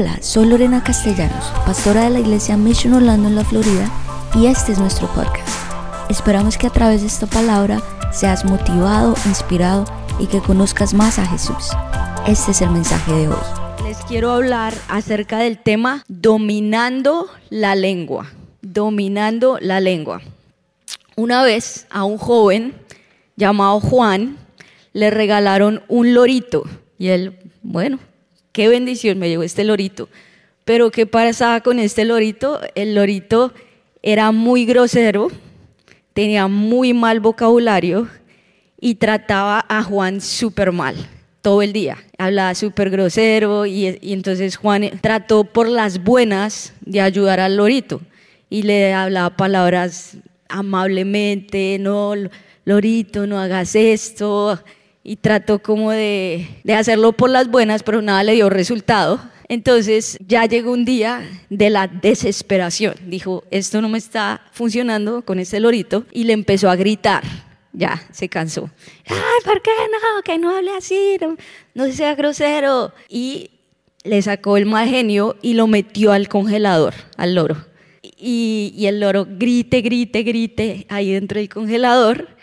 Hola, soy Lorena Castellanos, pastora de la iglesia Mission Orlando en la Florida, y este es nuestro podcast. Esperamos que a través de esta palabra seas motivado, inspirado y que conozcas más a Jesús. Este es el mensaje de hoy. Les quiero hablar acerca del tema dominando la lengua. Dominando la lengua. Una vez a un joven llamado Juan le regalaron un lorito y él, bueno, qué bendición me llegó este lorito. Pero ¿qué pasaba con este lorito? El lorito era muy grosero, tenía muy mal vocabulario y trataba a Juan súper mal todo el día. Hablaba súper grosero y, y, entonces Juan trató por las buenas de ayudar al lorito y le hablaba palabras amablemente, no, lorito, no hagas esto, y trató como de, de hacerlo por las buenas, pero nada le dio resultado. Entonces ya llegó un día de la desesperación. Dijo, esto no me está funcionando con este lorito y le empezó a gritar. Ya, se cansó. Ay, ¿por qué no? Que no hable así, no, no sea grosero. Y le sacó el mal genio y lo metió al congelador, al loro. Y, y el loro grite, grite, grite ahí dentro del congelador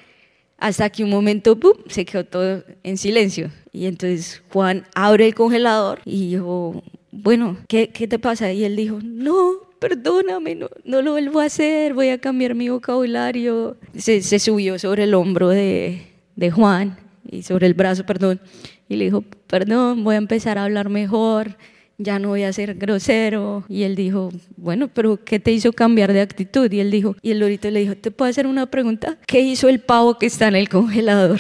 hasta que un momento se quedó todo en silencio. Y entonces Juan abre el congelador y dijo, bueno, ¿qué, qué te pasa? Y él dijo, no, perdóname, no, no, lo vuelvo a hacer, voy a cambiar mi vocabulario. Se, se subió sobre el hombro de, de, Juan y sobre el brazo, perdón, y le dijo, perdón, voy a empezar a hablar mejor, ya no voy a ser grosero. Y él dijo, bueno, pero ¿qué te hizo cambiar de actitud? Y él dijo, y el lorito le dijo, ¿te puedo hacer una pregunta? ¿Qué hizo el pavo que está en el congelador?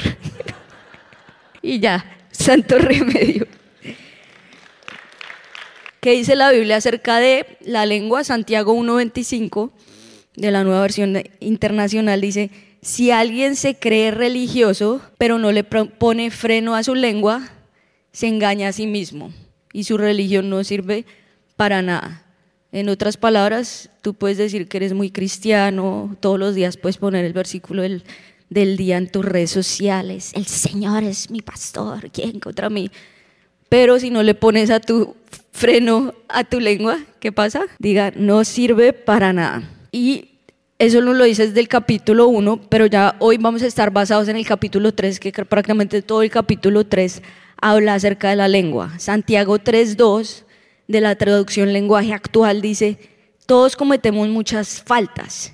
y ya, santo remedio. ¿Qué dice la Biblia acerca de la lengua? Santiago 1.25 de la nueva versión internacional dice, si alguien se cree religioso, pero no le pone freno a su lengua, se engaña a sí mismo y su religión no sirve para nada. En otras palabras, tú puedes decir que eres muy cristiano, todos los días puedes poner el versículo del, del día en tus redes sociales, el Señor es mi pastor, ¿quién contra mí? Pero si no le pones a tu freno a tu lengua, ¿qué pasa? Diga, no sirve para nada. Y eso no lo dices del capítulo 1, pero ya hoy vamos a estar basados en el capítulo 3, que prácticamente todo el capítulo 3 habla acerca de la lengua. Santiago 3.2 de la traducción lenguaje actual dice, todos cometemos muchas faltas.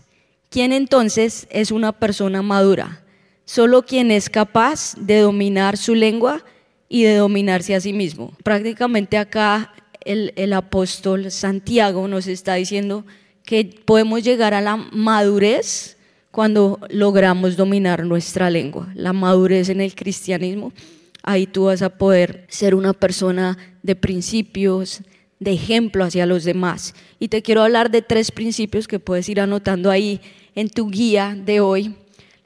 ¿Quién entonces es una persona madura? Solo quien es capaz de dominar su lengua y de dominarse a sí mismo. Prácticamente acá el, el apóstol Santiago nos está diciendo que podemos llegar a la madurez cuando logramos dominar nuestra lengua, la madurez en el cristianismo ahí tú vas a poder ser una persona de principios, de ejemplo hacia los demás. Y te quiero hablar de tres principios que puedes ir anotando ahí en tu guía de hoy.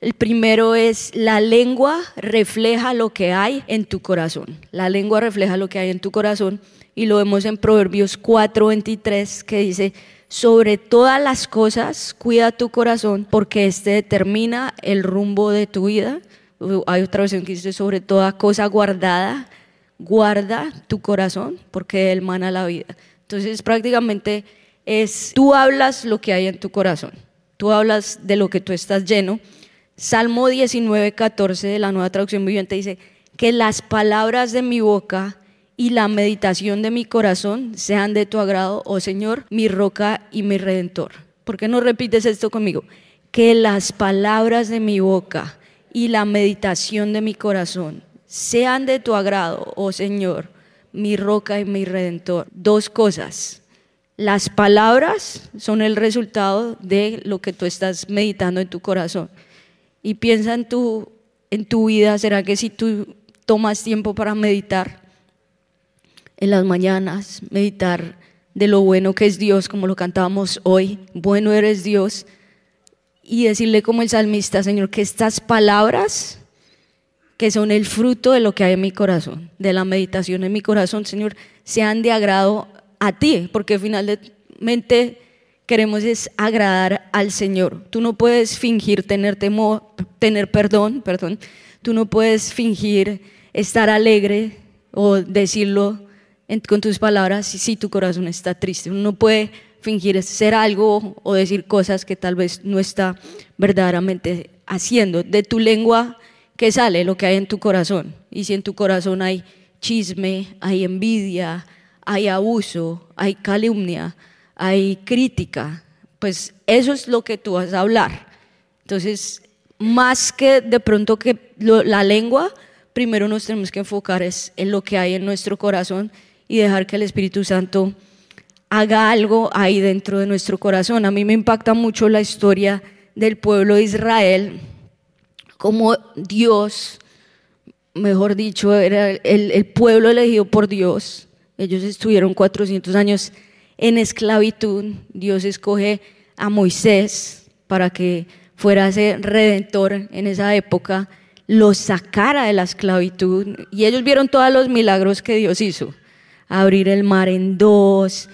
El primero es la lengua refleja lo que hay en tu corazón. La lengua refleja lo que hay en tu corazón y lo vemos en Proverbios 4:23 que dice, sobre todas las cosas cuida tu corazón porque éste determina el rumbo de tu vida hay otra versión que dice sobre toda cosa guardada, guarda tu corazón porque él mana la vida. Entonces prácticamente es, tú hablas lo que hay en tu corazón, tú hablas de lo que tú estás lleno. Salmo 19, 14 de la nueva traducción viviente dice, que las palabras de mi boca y la meditación de mi corazón sean de tu agrado, oh Señor, mi roca y mi redentor. ¿Por qué no repites esto conmigo? Que las palabras de mi boca y la meditación de mi corazón sean de tu agrado, oh Señor, mi roca y mi redentor. Dos cosas. Las palabras son el resultado de lo que tú estás meditando en tu corazón. Y piensa en tu, en tu vida, ¿será que si tú tomas tiempo para meditar en las mañanas, meditar de lo bueno que es Dios, como lo cantábamos hoy, bueno eres Dios, y decirle como el salmista, Señor, que estas palabras que son el fruto de lo que hay en mi corazón, de la meditación en mi corazón, Señor, sean de agrado a ti, porque finalmente queremos es agradar al Señor. Tú no puedes fingir tener temor, tener perdón, perdón. Tú no puedes fingir estar alegre o decirlo con tus palabras si, tu corazón está triste. Uno no puede fingir ser algo o decir cosas que tal vez no está verdaderamente haciendo. De tu lengua, ¿qué sale? Lo que hay en tu corazón. Y si en tu corazón hay chisme, hay envidia, hay abuso, hay calumnia, hay crítica, pues eso es lo que tú vas a hablar. Entonces, más que de pronto que la lengua, primero nos tenemos que enfocar es en lo que hay en nuestro corazón y dejar que el Espíritu Santo haga algo ahí dentro de nuestro corazón. A mí me impacta mucho la historia del pueblo de Israel, como Dios, mejor dicho, era el, pueblo elegido por Dios. Ellos estuvieron 400 años en esclavitud. Dios escoge a Moisés para que fuera ese redentor en esa época, los sacara de la esclavitud. Y ellos vieron todos los milagros que Dios hizo. Abrir el mar en dos,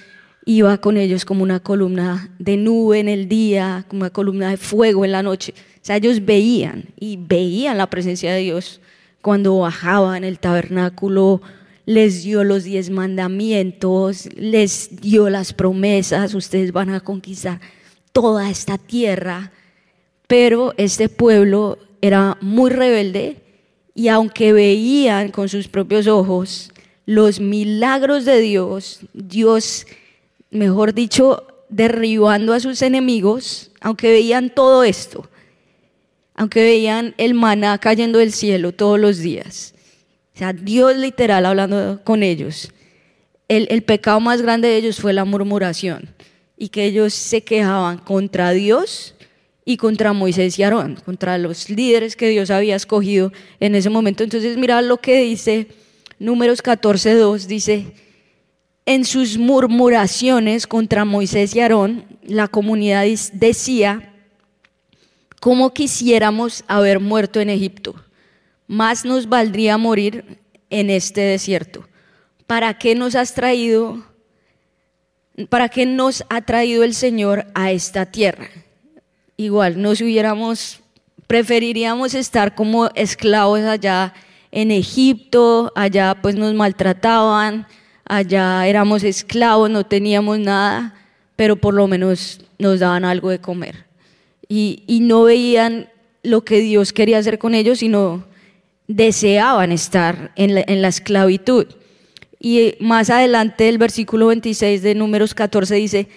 iba con ellos como una columna de nube en el día, como una columna de fuego en la noche. O sea, ellos veían y veían la presencia de Dios cuando bajaban el tabernáculo, les dio los diez mandamientos, les dio las promesas, ustedes van a conquistar toda esta tierra. Pero este pueblo era muy rebelde y aunque veían con sus propios ojos los milagros de Dios, Dios, mejor dicho, derribando a sus enemigos, aunque veían todo esto, aunque veían el maná cayendo del cielo todos los días, o sea, Dios literal hablando con ellos, el, pecado más grande de ellos fue la murmuración y que ellos se quejaban contra Dios y contra Moisés y Aarón, contra los líderes que Dios había escogido en ese momento. Entonces mira lo que dice Números 14.2, dice, en sus murmuraciones contra Moisés y Aarón, la comunidad decía, ¿cómo quisiéramos haber muerto en Egipto? Más nos valdría morir en este desierto. ¿Para qué nos has traído? ¿Para qué nos ha traído el Señor a esta tierra? igual nos hubiéramos, preferiríamos estar como esclavos allá en Egipto, allá pues nos maltrataban, allá éramos esclavos, no teníamos nada, pero por lo menos nos daban algo de comer. Y, no veían lo que Dios quería hacer con ellos, sino deseaban estar en la, en la esclavitud. Y más adelante el versículo 26 de números 14 dice,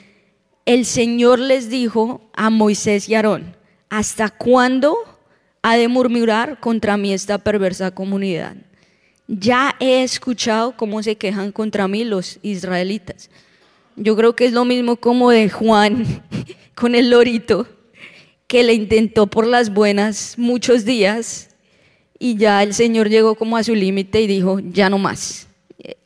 el Señor les dijo a Moisés y Aarón, ¿hasta cuándo ha de murmurar contra mí esta perversa comunidad? Ya he escuchado cómo se quejan contra mí los israelitas. Yo creo que es lo mismo como de Juan con el lorito, que le intentó por las buenas muchos días y ya el Señor llegó como a su límite y dijo, ya no más.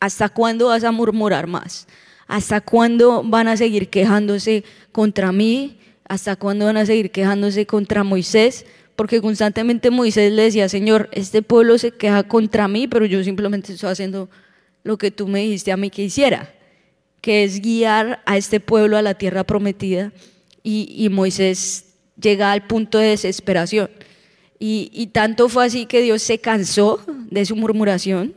¿Hasta cuándo vas a murmurar más? ¿Hasta cuándo van a seguir quejándose contra mí? ¿Hasta cuándo van a seguir quejándose contra Moisés? Porque constantemente Moisés le decía, Señor, este pueblo se queja contra mí, pero yo simplemente estoy haciendo lo que tú me dijiste a mí que hiciera, que es guiar a este pueblo a la tierra prometida. Y, Moisés llega al punto de desesperación. Y, y tanto fue así que Dios se cansó de su murmuración,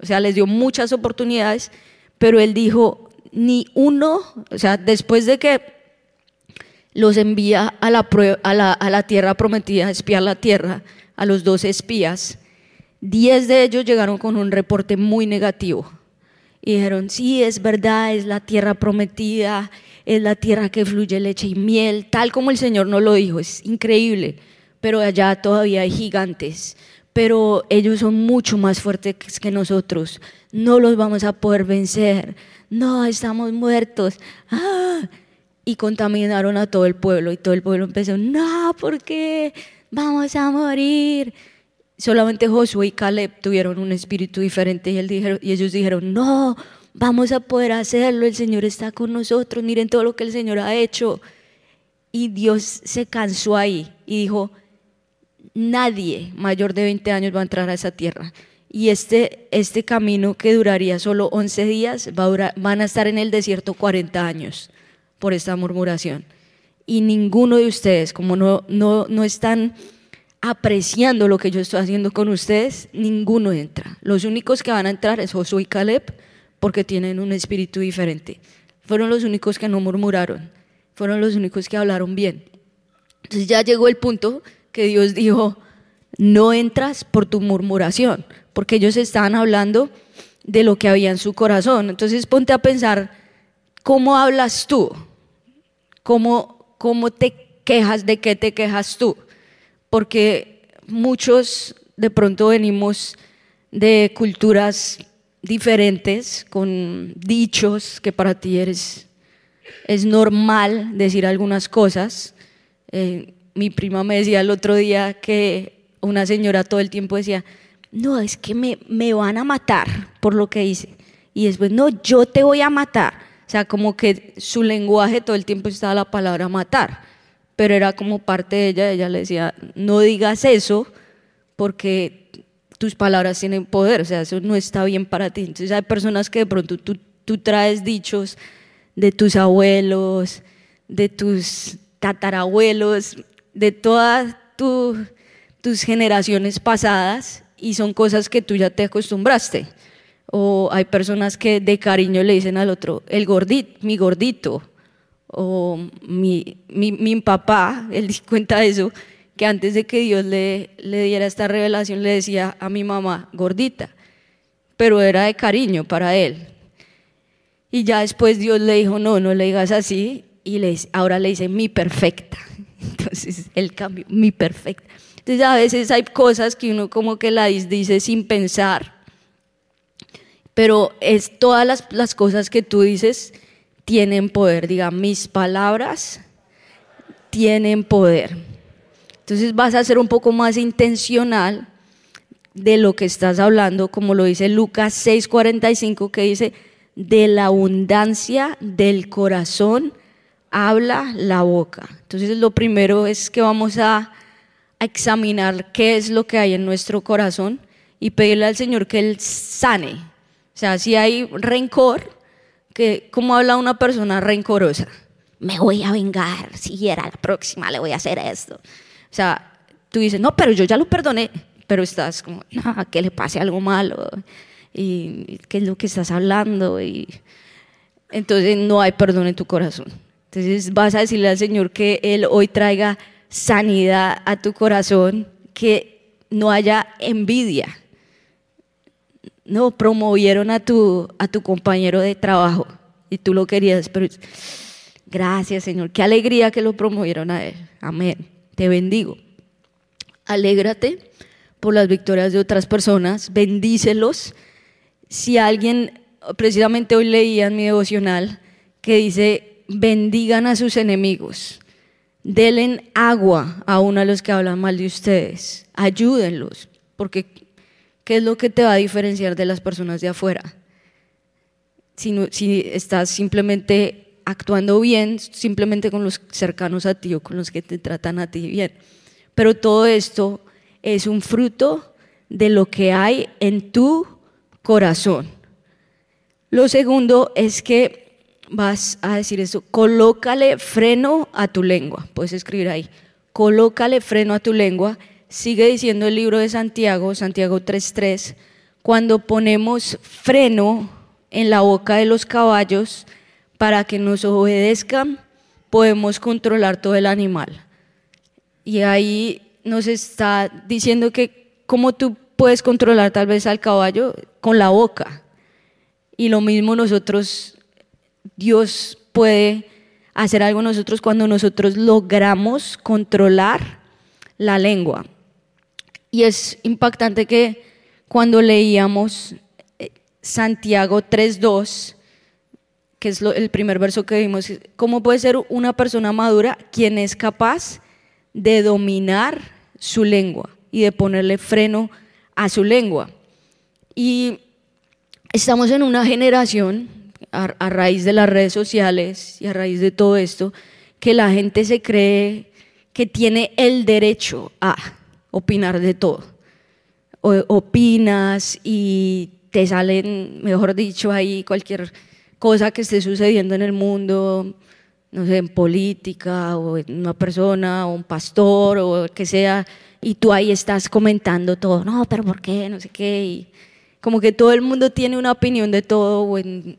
o sea, les dio muchas oportunidades, pero él dijo, ni uno, o sea, después de que los envía a la, tierra prometida, a espiar la tierra, a los dos espías, diez de ellos llegaron con un reporte muy negativo. Y dijeron, sí, es verdad, es la tierra prometida, es la tierra que fluye leche y miel, tal como el Señor nos lo dijo, es increíble, pero allá todavía hay gigantes, pero ellos son mucho más fuertes que nosotros, no los vamos a poder vencer, no, estamos muertos. ¡Ah! Y contaminaron a todo el pueblo y todo el pueblo empezó, no, ¿por qué? Vamos a morir. Solamente Josué y Caleb tuvieron un espíritu diferente y, ellos dijeron, no, vamos a poder hacerlo, el Señor está con nosotros, miren todo lo que el Señor ha hecho. Y Dios se cansó ahí y dijo, nadie mayor de 20 años va a entrar a esa tierra y este, este camino que duraría solo 11 días va van a estar en el desierto 40 años por esta murmuración. Y ninguno de ustedes, como no, no, no están apreciando lo que yo estoy haciendo con ustedes, ninguno entra. Los únicos que van a entrar es Josué y Caleb, porque tienen un espíritu diferente. Fueron los únicos que no murmuraron, fueron los únicos que hablaron bien. Entonces ya llegó el punto que Dios dijo, no entras por tu murmuración, porque ellos estaban hablando de lo que había en su corazón. Entonces ponte a pensar, ¿cómo hablas tú? ¿Cómo, cómo te quejas? ¿De qué te quejas tú? Porque muchos de pronto venimos de culturas diferentes, con dichos que para ti eres, es normal decir algunas cosas. Eh, mi prima me decía el otro día que una señora todo el tiempo decía, no, es que me, me van a matar por lo que hice. Y después, no, yo te voy a matar. O sea, como que su lenguaje todo el tiempo estaba la palabra matar, pero era como parte de ella, ella le decía, no digas eso porque tus palabras tienen poder, o sea, eso no está bien para ti. Entonces hay personas que de pronto tú, tú traes dichos de tus abuelos, de tus tatarabuelos, de todas tus generaciones pasadas y son cosas que tú ya te acostumbraste. O hay personas que de cariño le dicen al otro, el gordito, mi gordito. O mi, mi, mi papá, él cuenta eso, que antes de que Dios le, le diera esta revelación le decía a mi mamá, gordita, pero era de cariño para él. Y ya después Dios le dijo, no, no le digas así, y le, ahora le dice mi perfecta. Entonces el cambio, mi perfecta. Entonces a veces hay cosas que uno como que la dice sin pensar, pero es todas las, las cosas que tú dices tienen poder, diga, mis palabras tienen poder. Entonces vas a ser un poco más intencional de lo que estás hablando, como lo dice Lucas 6:45, que dice, de la abundancia del corazón habla la boca. Entonces lo primero es que vamos a, examinar qué es lo que hay en nuestro corazón y pedirle al Señor que Él sane. O sea, si hay rencor, que, ¿cómo habla una persona rencorosa? Me voy a vengar, si era la próxima le voy a hacer esto. O sea, tú dices, no, pero yo ya lo perdoné, pero estás como, no, que le pase algo malo, y qué es lo que estás hablando, y entonces no hay perdón en tu corazón. Entonces vas a decirle al Señor que Él hoy traiga sanidad a tu corazón, que no haya envidia. No, promovieron a tu, a tu compañero de trabajo y tú lo querías, pero gracias Señor, qué alegría que lo promovieron a Él. Amén te bendigo. Alégrate por las victorias de otras personas, bendícelos. Si alguien, precisamente hoy leía en mi devocional, que dice, bendigan a sus enemigos, denle agua a uno a los que hablan mal de ustedes, ayúdenlos, porque ¿qué es lo que te va a diferenciar de las personas de afuera? Si, si estás simplemente actuando bien simplemente con los cercanos a ti o con los que te tratan a ti bien. Pero todo esto es un fruto de lo que hay en tu corazón. Lo segundo es que vas a decir eso, colócale freno a tu lengua. Puedes escribir ahí, colócale freno a tu lengua. Sigue diciendo el libro de Santiago, Santiago 3.3, cuando ponemos freno en la boca de los caballos, para que nos obedezcan, podemos controlar todo el animal. Y ahí nos está diciendo que cómo tú puedes controlar tal vez al caballo con la boca. Y lo mismo nosotros, Dios puede hacer algo nosotros cuando nosotros logramos controlar la lengua. Y es impactante que cuando leíamos eh, Santiago 3.2, que es el primer verso que vimos, ¿cómo puede ser una persona madura quien es capaz de dominar su lengua y de ponerle freno a su lengua? Y estamos en una generación, a, a raíz de las redes sociales y a raíz de todo esto, que la gente se cree que tiene el derecho a opinar de todo. Opinas y te salen, mejor dicho, ahí cualquier cosa que esté sucediendo en el mundo, no sé, en política o en una persona o un pastor o que sea, y tú ahí estás comentando todo, no, pero ¿por qué? No sé qué, y como que todo el mundo tiene una opinión de todo, o en,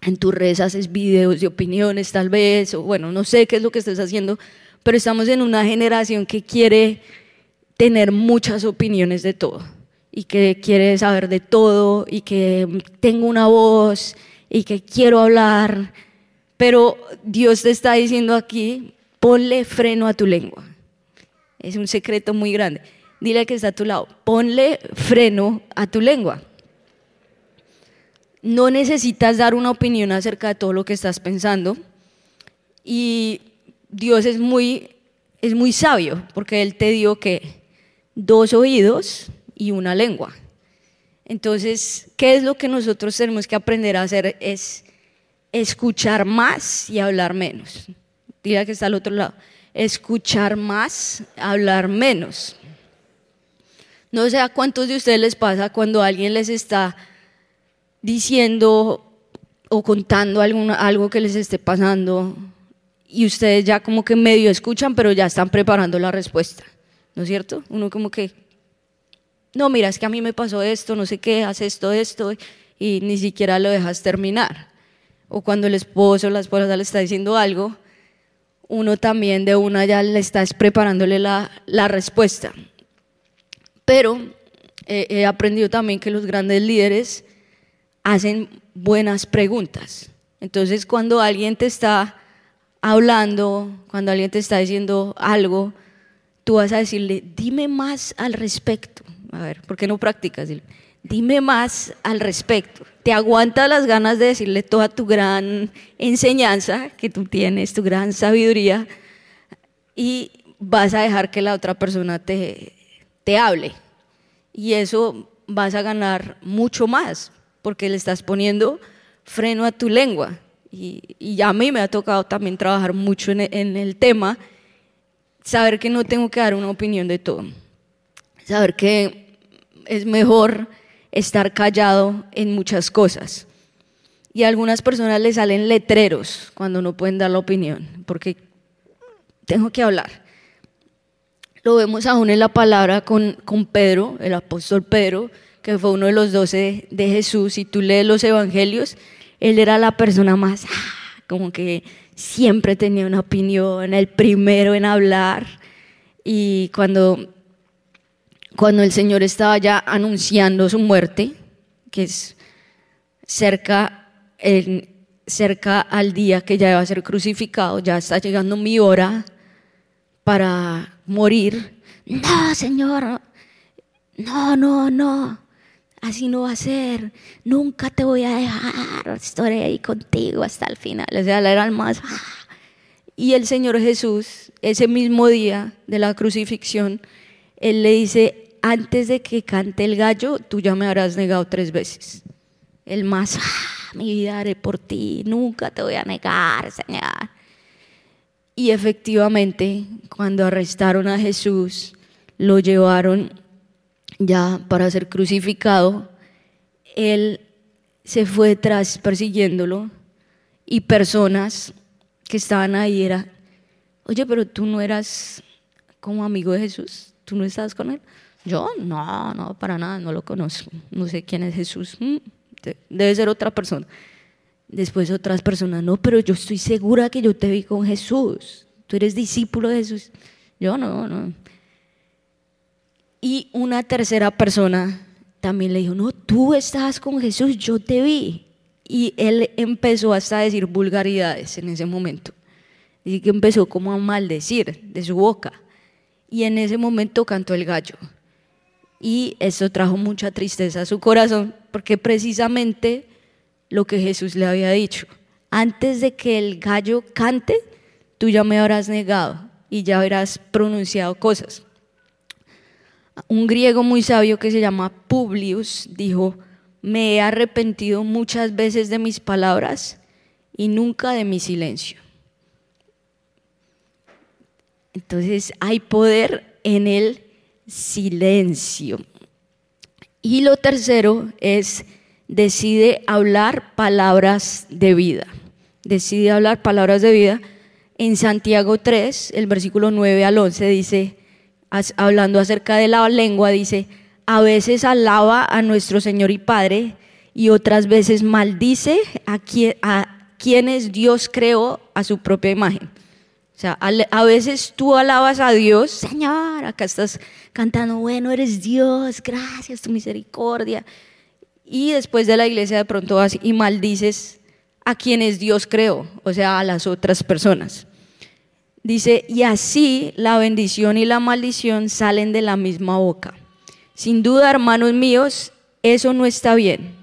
en tus redes haces videos de opiniones tal vez, o bueno, no sé qué es lo que estés haciendo, pero estamos en una generación que quiere tener muchas opiniones de todo y que quiere saber de todo y que tengo una voz y que quiero hablar, pero Dios te está diciendo aquí, ponle freno a tu lengua. Es un secreto muy grande. Dile que está a tu lado, ponle freno a tu lengua. No necesitas dar una opinión acerca de todo lo que estás pensando y Dios es muy, es muy sabio porque Él te dio que dos oídos y una lengua. Entonces, ¿qué es lo que nosotros tenemos que aprender a hacer? Es escuchar más y hablar menos. Diga que está al otro lado. Escuchar más, hablar menos. No sé a cuántos de ustedes les pasa cuando alguien les está diciendo o contando algo que les esté pasando y ustedes ya como que medio escuchan, pero ya están preparando la respuesta, ¿no es cierto? Uno como que, no, mira, es que a mí me pasó esto, no sé qué, hace esto, esto, y ni siquiera lo dejas terminar. O cuando el esposo o la esposa le está diciendo algo, uno también de una ya le está preparándole la, la respuesta. Pero he aprendido también que los grandes líderes hacen buenas preguntas. Entonces, cuando alguien te está hablando, cuando alguien te está diciendo algo, tú vas a decirle, dime más al respecto. A ver, ¿por qué no practicas? Dime más al respecto. Te aguanta las ganas de decirle toda tu gran enseñanza que tú tienes, tu gran sabiduría, y vas a dejar que la otra persona te, te hable. Y eso vas a ganar mucho más, porque le estás poniendo freno a tu lengua. Y, a mí me ha tocado también trabajar mucho en, en el tema, saber que no tengo que dar una opinión de todo, saber que es mejor estar callado en muchas cosas. Y a algunas personas les salen letreros cuando no pueden dar la opinión, porque tengo que hablar. Lo vemos aún en la palabra con, con Pedro, el apóstol Pedro, que fue uno de los doce de Jesús. Si tú lees los evangelios, él era la persona más, ah, como que siempre tenía una opinión, el primero en hablar. Y cuando, cuando el Señor estaba ya anunciando su muerte, que es cerca, cerca al día que ya iba a ser crucificado, ya está llegando mi hora para morir. No, Señor, no, no, no así no va a ser, nunca te voy a dejar, estaré ahí contigo hasta el final. O sea, era el más... ¡ah! Y el Señor Jesús, ese mismo día de la crucifixión, Él le dice, antes de que cante el gallo, tú ya me habrás negado tres veces. El más, ¡ah! mi vida haré por ti, nunca te voy a negar, Señor. Y efectivamente, cuando arrestaron a Jesús, lo llevaron ya para ser crucificado, él se fue tras persiguiéndolo y personas que estaban ahí era, oye, pero tú no eras como amigo de Jesús, tú no estabas con él. Yo, no, no, para nada, no lo conozco, no sé quién es Jesús, mm, debe ser otra persona. Después otras personas, no, pero yo estoy segura que yo te vi con Jesús, tú eres discípulo de Jesús. Yo no, no. Y una tercera persona también le dijo, no, tú estás con Jesús, yo te vi. Y él empezó hasta a decir vulgaridades en ese momento. Y que empezó como a maldecir de su boca. Y en ese momento cantó el gallo. Y eso trajo mucha tristeza a su corazón, porque precisamente lo que Jesús le había dicho, antes de que el gallo cante, tú ya me habrás negado y ya habrás pronunciado cosas. Un griego muy sabio que se llama Publius dijo, me he arrepentido muchas veces de mis palabras y nunca de mi silencio. Entonces hay poder en el silencio. Y lo tercero es, decide hablar palabras de vida. Decide hablar palabras de vida. En Santiago 3, el versículo 9 al 11 dice, hablando acerca de la lengua, dice, a veces alaba a nuestro Señor y Padre y otras veces maldice a, quienes Dios creó a su propia imagen. O sea, a, veces tú alabas a Dios, Señor, acá estás cantando, bueno, eres Dios, gracias, tu misericordia. Y después de la iglesia de pronto vas y maldices a quienes Dios creó, o sea, a las otras personas. Dice, y así la bendición y la maldición salen de la misma boca. Sin duda, hermanos míos, eso no está bien.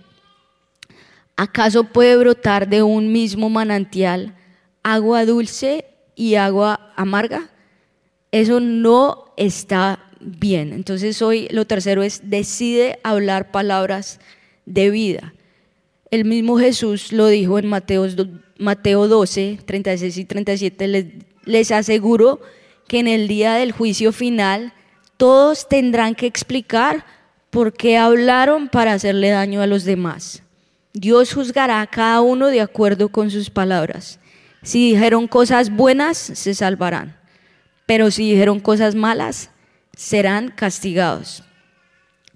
¿Acaso puede brotar de un mismo manantial agua dulce y agua amarga? Eso no está bien. Entonces hoy lo tercero es decide hablar palabras de vida. El mismo Jesús lo dijo en Mateo, Mateo 12, 36 y 37. Les, les aseguro que en el día del juicio final todos tendrán que explicar por qué hablaron para hacerle daño a los demás. Dios juzgará a cada uno de acuerdo con sus palabras. Si dijeron cosas buenas, se salvarán. Pero si dijeron cosas malas, serán castigados.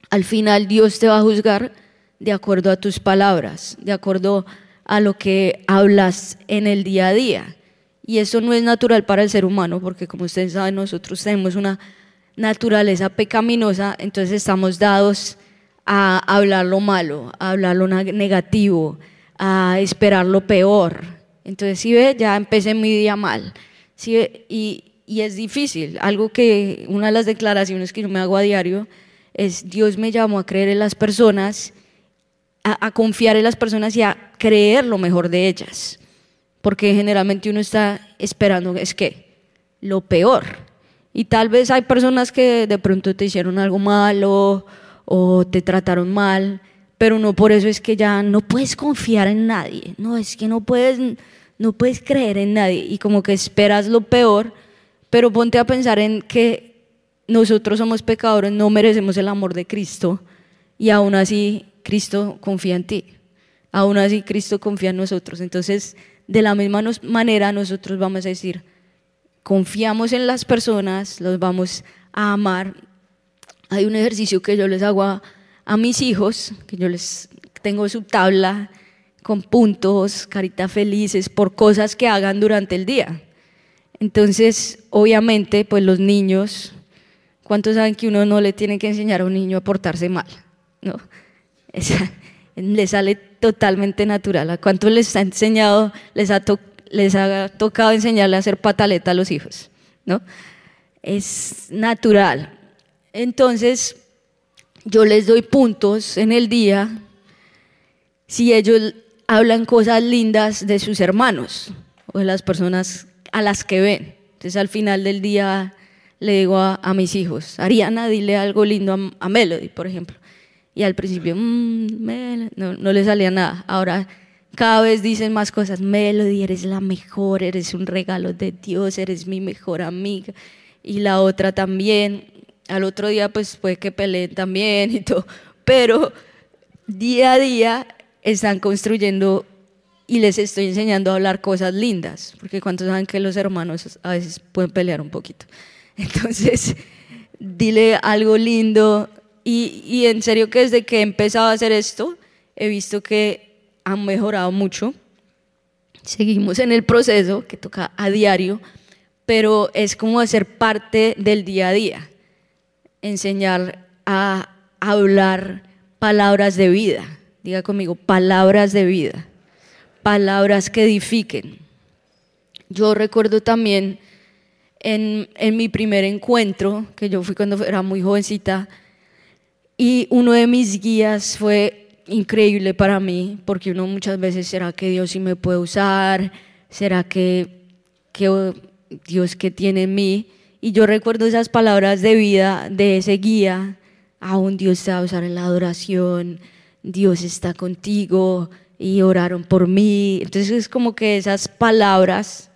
Al final Dios te va a juzgar de acuerdo a tus palabras, de acuerdo a lo que hablas en el día a día. Y eso no es natural para el ser humano, porque como ustedes saben, nosotros tenemos una naturaleza pecaminosa, entonces estamos dados a hablar lo malo, a hablar lo negativo, a esperar lo peor. Entonces, si ve, ya empecé mi día mal. ¿sí Y, y es difícil. Algo que, una de las declaraciones que yo me hago a diario es, Dios me llamó a creer en las personas, a, a confiar en las personas y a creer lo mejor de ellas. Porque generalmente uno está esperando, es que, lo peor. Y tal vez hay personas que de pronto te hicieron algo malo o te trataron mal, pero no por eso es que ya no puedes confiar en nadie, no, es que no puedes, no puedes creer en nadie y como que esperas lo peor, pero ponte a pensar en que nosotros somos pecadores, no merecemos el amor de Cristo y aún así Cristo confía en ti, aún así Cristo confía en nosotros. Entonces, de la misma manera nosotros vamos a decir, confiamos en las personas, los vamos a amar hay un ejercicio que yo les hago a, mis hijos, que yo les tengo su tabla con puntos, caritas felices, por cosas que hagan durante el día. Entonces, obviamente, pues los niños, ¿cuántos saben que uno no le tiene que enseñar a un niño a portarse mal? ¿No? le sale totalmente natural. ¿A cuántos les ha enseñado, les ha, les ha tocado enseñarle a hacer pataleta a los hijos? ¿No? Es natural. Entonces, yo les doy puntos en el día si ellos hablan cosas lindas de sus hermanos o de las personas a las que ven. Entonces, al final del día le digo a, mis hijos, Ariana, dile algo lindo a, Melody, por ejemplo. Y al principio, mm, no, no le salía nada. Ahora cada vez dicen más cosas, Melody, eres la mejor, eres un regalo de Dios, eres mi mejor amiga. Y la otra también, al otro día pues puede que peleen también y todo, pero día a día están construyendo y les estoy enseñando a hablar cosas lindas, porque cuántos saben que los hermanos a veces pueden pelear un poquito. Entonces, dile algo lindo y, y en serio que desde que he empezado a hacer esto, he visto que han mejorado mucho. Seguimos en el proceso que toca a diario, pero es como hacer parte del día a día enseñar a hablar palabras de vida. Diga conmigo, palabras de vida, palabras que edifiquen. Yo recuerdo también en, en, mi primer encuentro, que yo fui cuando era muy jovencita, y uno de mis guías fue increíble para mí, porque uno muchas veces, ¿será que Dios sí me puede usar? ¿Será que, Dios que tiene en mí? Y yo recuerdo esas palabras de vida de ese guía, aún Dios te va a usar en la adoración, Dios está contigo y oraron por mí. Entonces es como que esas palabras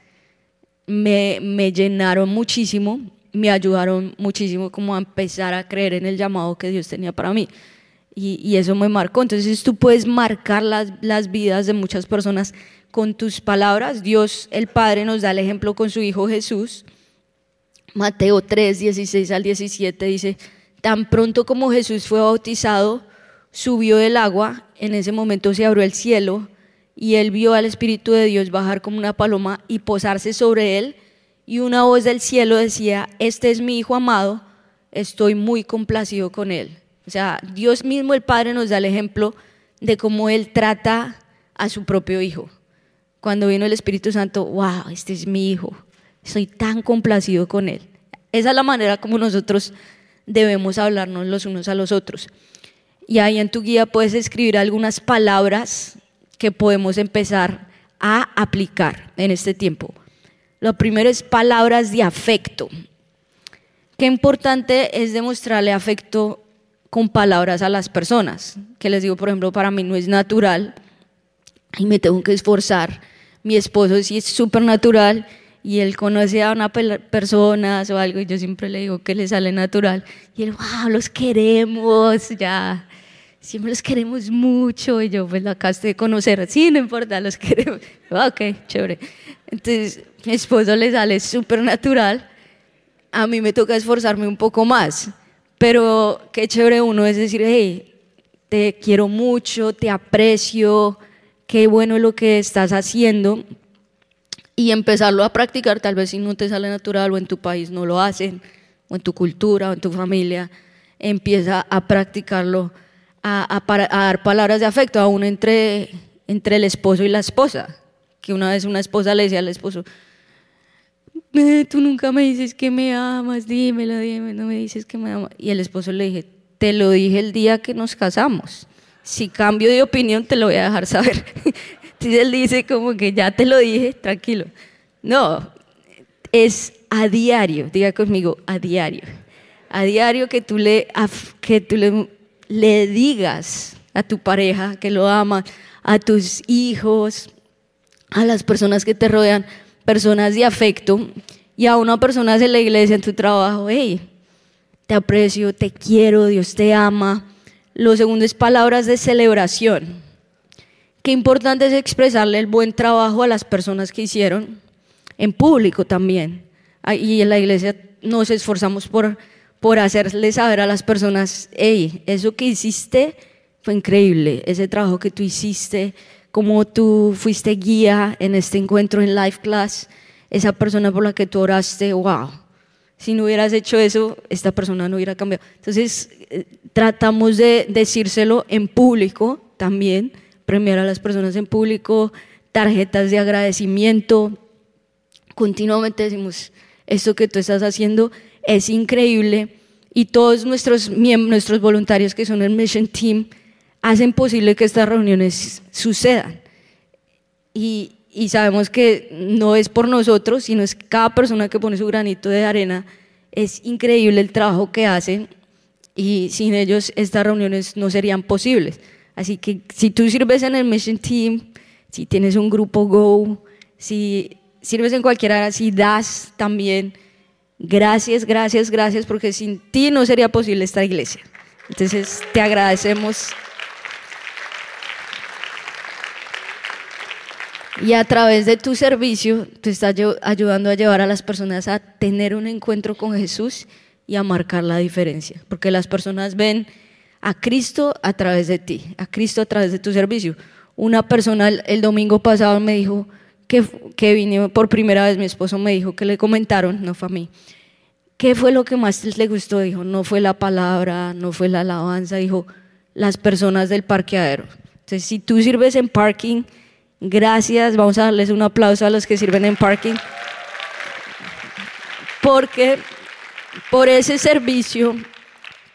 me, me llenaron muchísimo, me ayudaron muchísimo como a empezar a creer en el llamado que Dios tenía para mí. Y, y, eso me marcó. Entonces tú puedes marcar las, las, vidas de muchas personas con tus palabras. Dios, el Padre, nos da el ejemplo con su Hijo Jesús. Mateo 3, 16 al 17 dice, tan pronto como Jesús fue bautizado, subió del agua, en ese momento se abrió el cielo y él vio al Espíritu de Dios bajar como una paloma y posarse sobre él y una voz del cielo decía, este es mi Hijo amado, estoy muy complacido con él. O sea, Dios mismo el Padre nos da el ejemplo de cómo Él trata a su propio Hijo. Cuando vino el Espíritu Santo, wow, este es mi Hijo, estoy tan complacido con Él. Esa es la manera como nosotros debemos hablarnos los unos a los otros. Y ahí en tu guía puedes escribir algunas palabras que podemos empezar a aplicar en este tiempo. Lo primero es palabras de afecto. Qué importante es demostrarle afecto con palabras a las personas. Que les digo, por ejemplo, para mí no es natural y me tengo que esforzar. Mi esposo sí es súper natural y él conoce a una persona o algo y yo siempre le digo que le sale natural. Y él, wow, los queremos, ya. Siempre los queremos mucho y yo pues la acabaste de conocer. Sí, no importa, los queremos. Ok, chévere. Entonces, mi esposo le sale súper natural a mí me toca esforzarme un poco más. Pero qué chévere uno es decir, hey, te quiero mucho, te aprecio, qué bueno lo que estás haciendo y empezarlo a practicar, tal vez si no te sale natural o en tu país no lo hacen, o en tu cultura o en tu familia, empieza a practicarlo, a, a dar palabras de afecto, aún entre, entre el esposo y la esposa, que una vez una esposa le decía al esposo, tú nunca me dices que me amas, dímelo, dime, no me dices que me amas. Y el esposo le dije, te lo dije el día que nos casamos. Si cambio de opinión, te lo voy a dejar saber. Entonces él dice como que ya te lo dije, tranquilo. No, es a diario, diga conmigo, a diario. A diario que tú le, que tú le, le digas a tu pareja que lo amas, a tus hijos, a las personas que te rodean, personas de afecto y a una persona de la iglesia en tu trabajo, hey, te aprecio, te quiero, Dios te ama. Lo segundo es palabras de celebración. Qué importante es expresarle el buen trabajo a las personas que hicieron, en público también. Y en la iglesia nos esforzamos por, por hacerle saber a las personas, hey, eso que hiciste fue increíble, ese trabajo que tú hiciste, como tú fuiste guía en este encuentro en Life Class, esa persona por la que tú oraste, wow, si no hubieras hecho eso, esta persona no hubiera cambiado. Entonces, eh, tratamos de decírselo en público también, premiar a las personas en público, tarjetas de agradecimiento. Continuamente decimos, esto que tú estás haciendo es increíble y todos nuestros, nuestros voluntarios que son el Mission Team, hacen posible que estas reuniones sucedan. Y, y sabemos que no es por nosotros, sino es cada persona que pone su granito de arena. Es increíble el trabajo que hacen y sin ellos estas reuniones no serían posibles. Así que si tú sirves en el Mission Team, si tienes un grupo Go, si sirves en cualquier área, si das también, gracias, gracias, gracias, porque sin ti no sería posible esta iglesia. Entonces te agradecemos Y a través de tu servicio, tú estás ayudando a llevar a las personas a tener un encuentro con Jesús y a marcar la diferencia. Porque las personas ven a Cristo a través de ti, a Cristo a través de tu servicio. Una persona el, domingo pasado me dijo que, que vine por primera vez, mi esposo me dijo que le comentaron, no fue a mí, ¿qué fue lo que más le gustó? Dijo, no fue la palabra, no fue la alabanza, dijo, las personas del parqueadero. Entonces, si tú sirves en parking, Gracias, vamos a darles un aplauso a los que sirven en parking. Porque por ese servicio,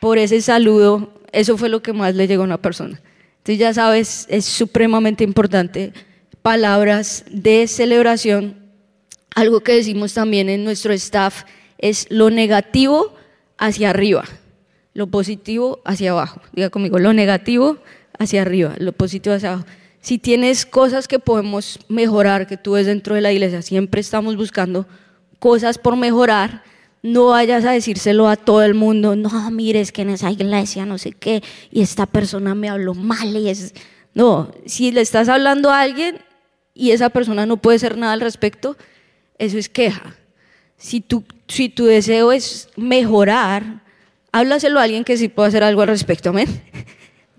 por ese saludo, eso fue lo que más le llegó a una persona. Entonces ya sabes, es supremamente importante palabras de celebración. Algo que decimos también en nuestro staff es lo negativo hacia arriba, lo positivo hacia abajo. Diga conmigo, lo negativo hacia arriba, lo positivo hacia abajo si tienes cosas que podemos mejorar, que tú ves dentro de la iglesia, siempre estamos buscando cosas por mejorar, no vayas a decírselo a todo el mundo, no, mire, es que en esa iglesia no sé qué, y esta persona me habló mal, y es... No, si le estás hablando a alguien y esa persona no puede hacer nada al respecto, eso es queja. Si tu, si tu deseo es mejorar, Háblaselo a alguien que sí pueda hacer algo al respecto, amén.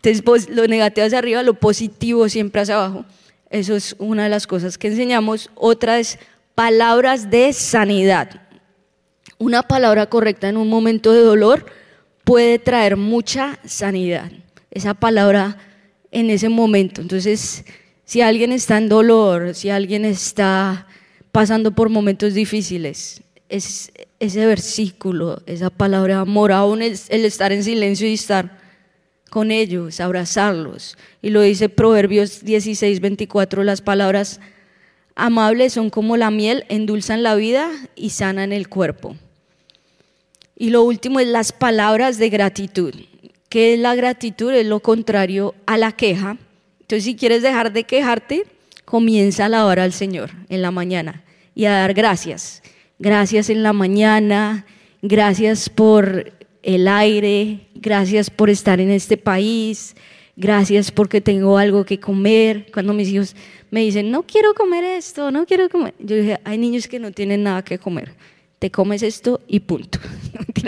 Entonces, lo negativo hacia arriba, lo positivo siempre hacia abajo. Eso es una de las cosas que enseñamos. Otra es palabras de sanidad. Una palabra correcta en un momento de dolor puede traer mucha sanidad. Esa palabra en ese momento. Entonces, si alguien está en dolor, si alguien está pasando por momentos difíciles, es ese versículo, esa palabra amor, aún el, el estar en silencio y estar con ellos, abrazarlos. Y lo dice Proverbios 16, 24, las palabras amables son como la miel, endulzan la vida y sanan el cuerpo. Y lo último es las palabras de gratitud. ¿Qué es la gratitud? Es lo contrario a la queja. Si quieres dejar de quejarte, comienza a alabar al Señor en la mañana y a dar gracias. Gracias en la mañana, gracias por el aire, gracias por estar en este país, gracias porque tengo algo que comer. Cuando mis hijos me dicen, no quiero comer esto, no quiero comer, yo dije, hay niños que no tienen nada que comer te comes esto y punto.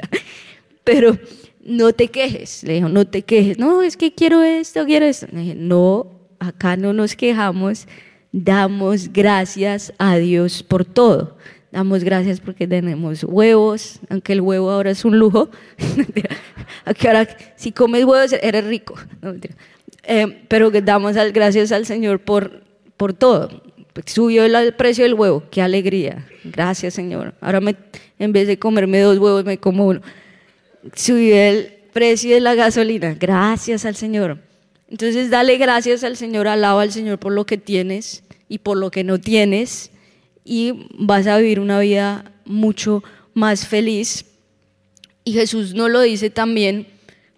Pero no te quejes, le dijo, no te quejes, no, es que quiero esto, quiero esto. Le dije, no, acá no nos quejamos, damos gracias a Dios por todo. Damos gracias porque tenemos huevos, aunque el huevo ahora es un lujo. ahora, si comes huevos, eres rico. Eh, pero damos gracias al Señor por, por todo. Subió el precio del huevo, qué alegría. Gracias, Señor. Ahora me, en vez de comerme dos huevos, me como uno. Subió el precio de la gasolina. Gracias al Señor. Entonces, dale gracias al Señor, alaba al Señor por lo que tienes y por lo que no tienes y vas a vivir una vida mucho más feliz. Y Jesús nos lo dice también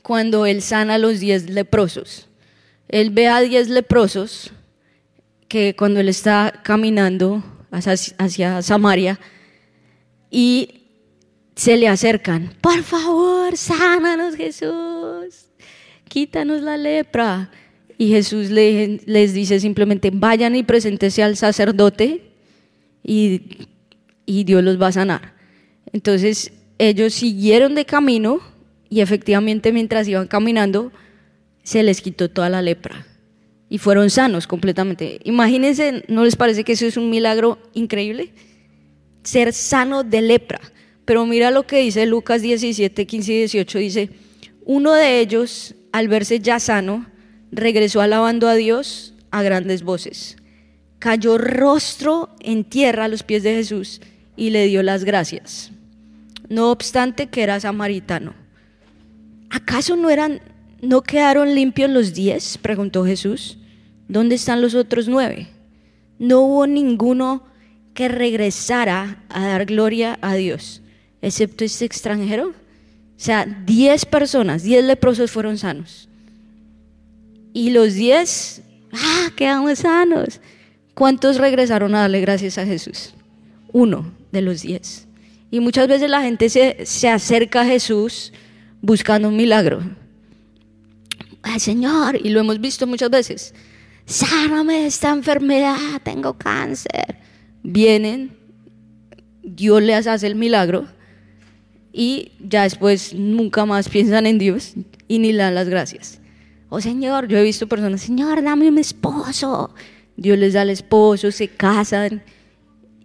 cuando Él sana a los diez leprosos. Él ve a diez leprosos que cuando él está caminando hacia, Samaria y se le acercan, por favor, sánanos Jesús, quítanos la lepra. Y Jesús les dice simplemente, vayan y preséntese al sacerdote y, y Dios los va a sanar. Entonces ellos siguieron de camino y efectivamente mientras iban caminando se les quitó toda la lepra y fueron sanos completamente. Imagínense, ¿no les parece que eso es un milagro increíble? Ser sano de lepra. Pero mira lo que dice Lucas 17, 15 y 18. Dice, uno de ellos, al verse ya sano, regresó alabando a Dios a grandes voces. Cayó rostro en tierra a los pies de Jesús y le dio las gracias. No obstante que era samaritano. ¿Acaso no eran ¿No quedaron limpios los diez? preguntó Jesús. ¿Dónde están los otros nueve? No hubo ninguno que regresara a dar gloria a Dios, excepto este extranjero. O sea, diez personas, diez leprosos fueron sanos. Y los diez, ah, quedamos sanos. ¿Cuántos regresaron a darle gracias a Jesús? Uno de los diez. Y muchas veces la gente se, se acerca a Jesús buscando un milagro ay Señor, y lo hemos visto muchas veces, sáname de esta enfermedad, tengo cáncer. Vienen, Dios les hace el milagro y ya después nunca más piensan en Dios y ni le dan las gracias. Oh Señor, yo he visto personas, Señor, dame un esposo. Dios les da el esposo, se casan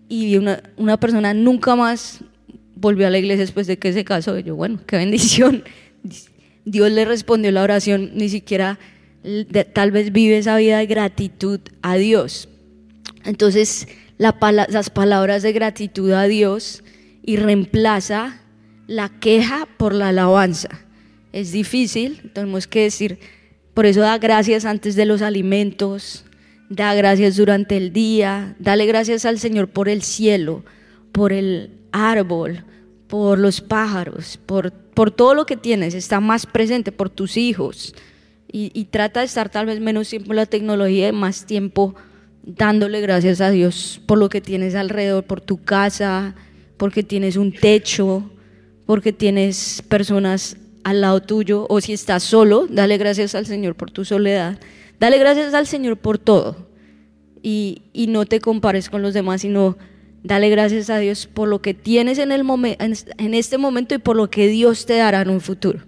y una, una persona nunca más volvió a la iglesia después de que se casó. Y yo, bueno, qué bendición. Dios le respondió la oración, ni siquiera tal vez vive esa vida de gratitud a Dios. Entonces, las palabras de gratitud a Dios y reemplaza la queja por la alabanza. Es difícil, tenemos que decir, por eso da gracias antes de los alimentos, da gracias durante el día, dale gracias al Señor por el cielo, por el árbol, por los pájaros, por por todo lo que tienes, está más presente por tus hijos y, trata de estar tal vez menos tiempo en la tecnología y más tiempo dándole gracias a Dios por lo que tienes alrededor, por tu casa, porque tienes un techo, porque tienes personas al lado tuyo o si estás solo, dale gracias al Señor por tu soledad. Dale gracias al Señor por todo y, y no te compares con los demás, sino Dale gracias a Dios por lo que tienes en, el en este momento y por lo que Dios te dará en un futuro.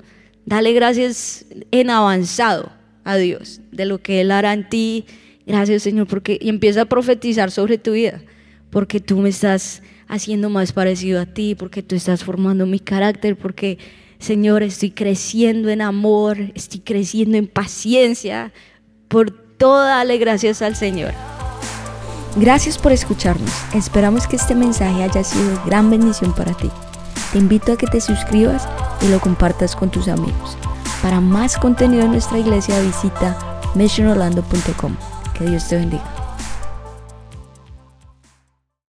Dale gracias en avanzado a Dios de lo que Él hará en ti. Gracias Señor, porque y empieza a profetizar sobre tu vida, porque tú me estás haciendo más parecido a ti, porque tú estás formando mi carácter, porque Señor, estoy creciendo en amor, estoy creciendo en paciencia. Por todo, dale gracias al Señor. Gracias por escucharnos. Esperamos que este mensaje haya sido de gran bendición para ti. Te invito a que te suscribas y lo compartas con tus amigos. Para más contenido en nuestra iglesia visita missionorlando.com. Que Dios te bendiga.